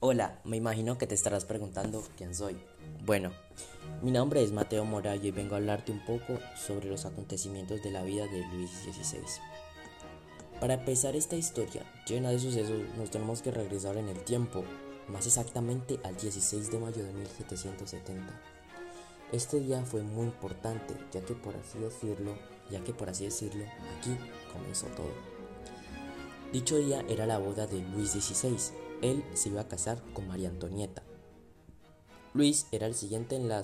Hola, me imagino que te estarás preguntando quién soy. Bueno, mi nombre es Mateo Morayo y vengo a hablarte un poco sobre los acontecimientos de la vida de Luis XVI. Para empezar esta historia llena de sucesos, nos tenemos que regresar en el tiempo, más exactamente al 16 de mayo de 1770. Este día fue muy importante, ya que por así decirlo, ya que por así decirlo, aquí comenzó todo. Dicho día era la boda de Luis XVI. Él se iba a casar con María Antonieta. Luis era el siguiente en la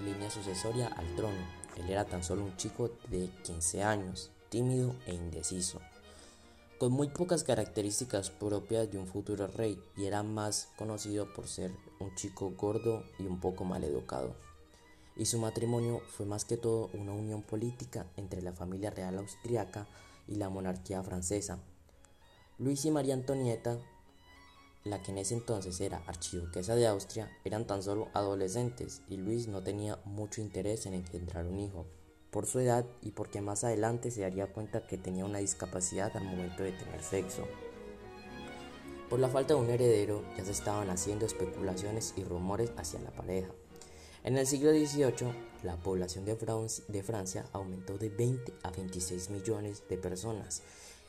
línea sucesoria al trono. Él era tan solo un chico de 15 años, tímido e indeciso, con muy pocas características propias de un futuro rey y era más conocido por ser un chico gordo y un poco mal educado y su matrimonio fue más que todo una unión política entre la familia real austriaca y la monarquía francesa. Luis y María Antonieta, la que en ese entonces era archiduquesa de Austria, eran tan solo adolescentes y Luis no tenía mucho interés en engendrar un hijo, por su edad y porque más adelante se daría cuenta que tenía una discapacidad al momento de tener sexo. Por la falta de un heredero ya se estaban haciendo especulaciones y rumores hacia la pareja. En el siglo XVIII, la población de, Francia aumentó de 20 a 26 millones de personas.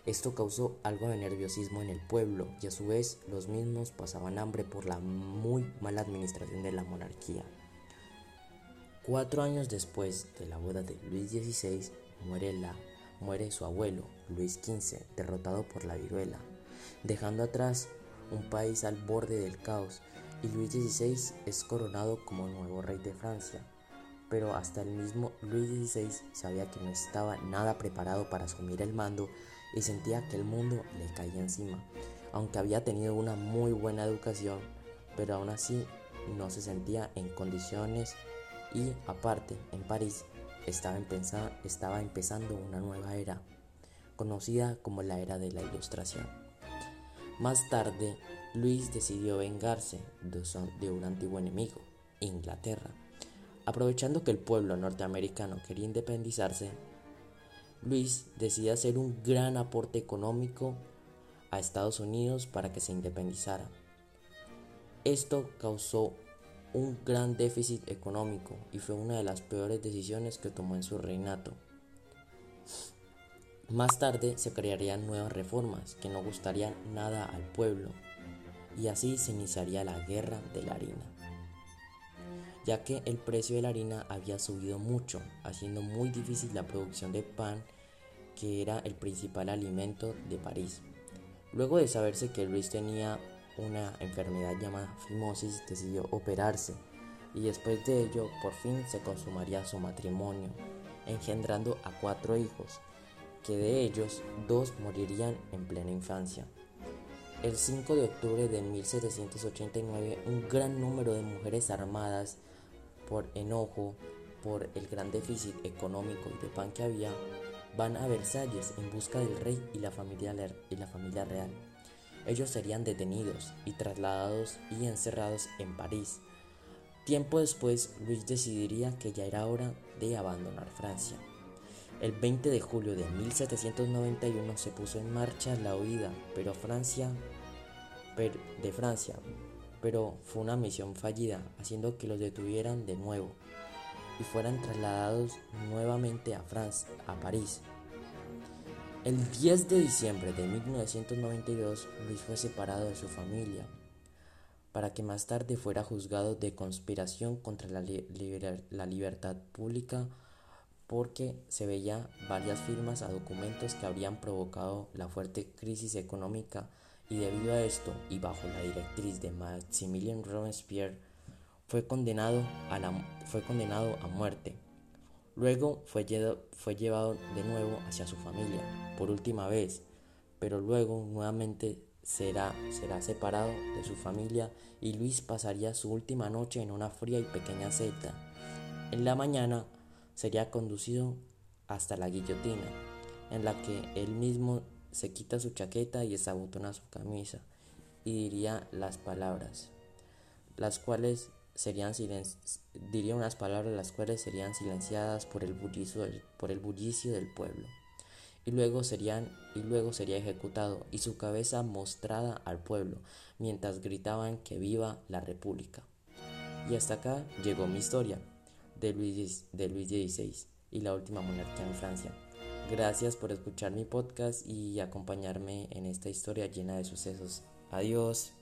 Esto causó algo de nerviosismo en el pueblo y a su vez los mismos pasaban hambre por la muy mala administración de la monarquía. Cuatro años después de la boda de Luis XVI, muere, muere su abuelo, Luis XV, derrotado por la viruela, dejando atrás un país al borde del caos y Luis XVI es coronado como nuevo rey de Francia. Pero hasta el mismo Luis XVI sabía que no estaba nada preparado para asumir el mando y sentía que el mundo le caía encima. Aunque había tenido una muy buena educación, pero aún así no se sentía en condiciones y aparte en París estaba, estaba empezando una nueva era, conocida como la era de la Ilustración. Más tarde, Luis decidió vengarse de un antiguo enemigo, Inglaterra. Aprovechando que el pueblo norteamericano quería independizarse, Luis decide hacer un gran aporte económico a Estados Unidos para que se independizara. Esto causó un gran déficit económico y fue una de las peores decisiones que tomó en su reinato. Más tarde se crearían nuevas reformas que no gustarían nada al pueblo y así se iniciaría la guerra de la harina, ya que el precio de la harina había subido mucho, haciendo muy difícil la producción de pan que era el principal alimento de París. Luego de saberse que Luis tenía una enfermedad llamada fimosis, decidió operarse y después de ello por fin se consumaría su matrimonio, engendrando a cuatro hijos, que de ellos dos morirían en plena infancia. El 5 de octubre de 1789, un gran número de mujeres armadas por enojo por el gran déficit económico y de pan que había, van a Versalles en busca del rey y la familia, real. Ellos serían detenidos y trasladados y encerrados en París. Tiempo después, Luis decidiría que ya era hora de abandonar Francia. El 20 de julio de 1791 se puso en marcha la huida, pero Francia de Francia, pero fue una misión fallida, haciendo que los detuvieran de nuevo y fueran trasladados nuevamente a Francia, a París. El 10 de diciembre de 1992, Luis fue separado de su familia, para que más tarde fuera juzgado de conspiración contra la, la libertad pública porque se veía varias firmas a documentos que habrían provocado la fuerte crisis económica y debido a esto y bajo la directriz de Maximilien Robespierre fue condenado a, la, fue condenado a muerte. Luego fue, fue llevado de nuevo hacia su familia por última vez, pero luego nuevamente será, será separado de su familia y Luis pasaría su última noche en una fría y pequeña celda. En la mañana sería conducido hasta la guillotina, en la que él mismo se quita su chaqueta y desabotona su camisa y diría las palabras, las cuales serían diría unas palabras las cuales serían silenciadas por el bullicio del, por el bullicio del pueblo. y luego, serían, y luego sería ejecutado y su cabeza mostrada al pueblo, mientras gritaban que viva la República. Y hasta acá llegó mi historia de Luis, de Luis XVI y la última monarquía en Francia. Gracias por escuchar mi podcast y acompañarme en esta historia llena de sucesos. Adiós.